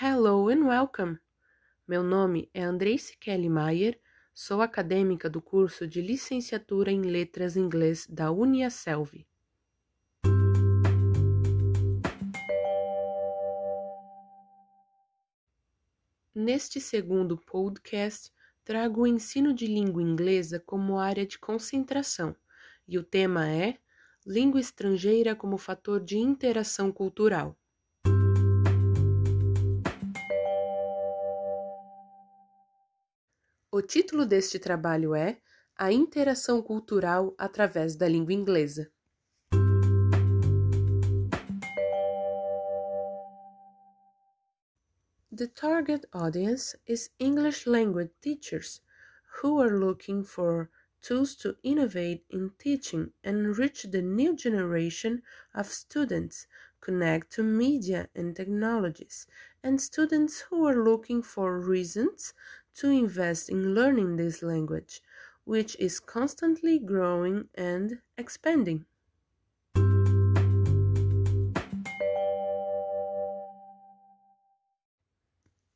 Hello and welcome! Meu nome é Andreice Kelly Mayer, sou acadêmica do curso de Licenciatura em Letras Inglês da Uniaselv. Neste segundo podcast, trago o ensino de língua inglesa como área de concentração e o tema é Língua estrangeira como fator de interação cultural. O título deste trabalho é A Interação Cultural através da Língua Inglesa. The target audience is English language teachers who are looking for tools to innovate in teaching and reach the new generation of students, connect to media and technologies, and students who are looking for reasons to invest in learning this language, which is constantly growing and expanding.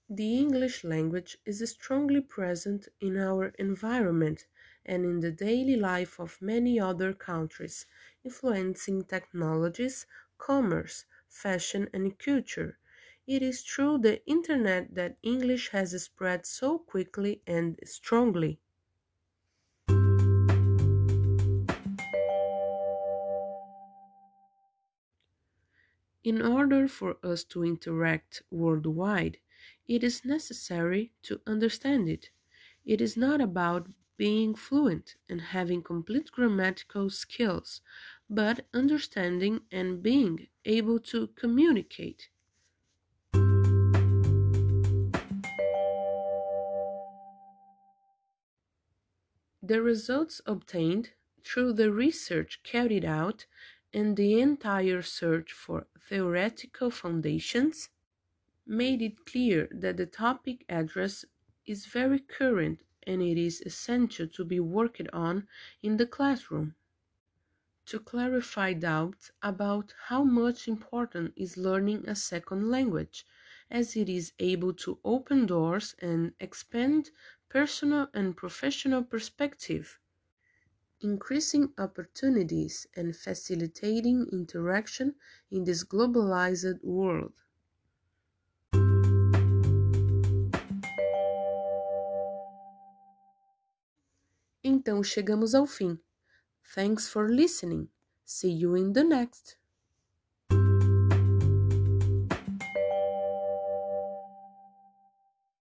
The English language is strongly present in our environment and in the daily life of many other countries, influencing technologies, commerce, fashion, and culture. It is through the internet that English has spread so quickly and strongly. In order for us to interact worldwide, it is necessary to understand it. It is not about being fluent and having complete grammatical skills, but understanding and being able to communicate. The results obtained through the research carried out and the entire search for theoretical foundations made it clear that the topic addressed is very current and it is essential to be worked on in the classroom. To clarify doubts about how much important is learning a second language, as it is able to open doors and expand personal and professional perspective, increasing opportunities and facilitating interaction in this globalized world. Então chegamos ao fim. Thanks for listening. See you in the next.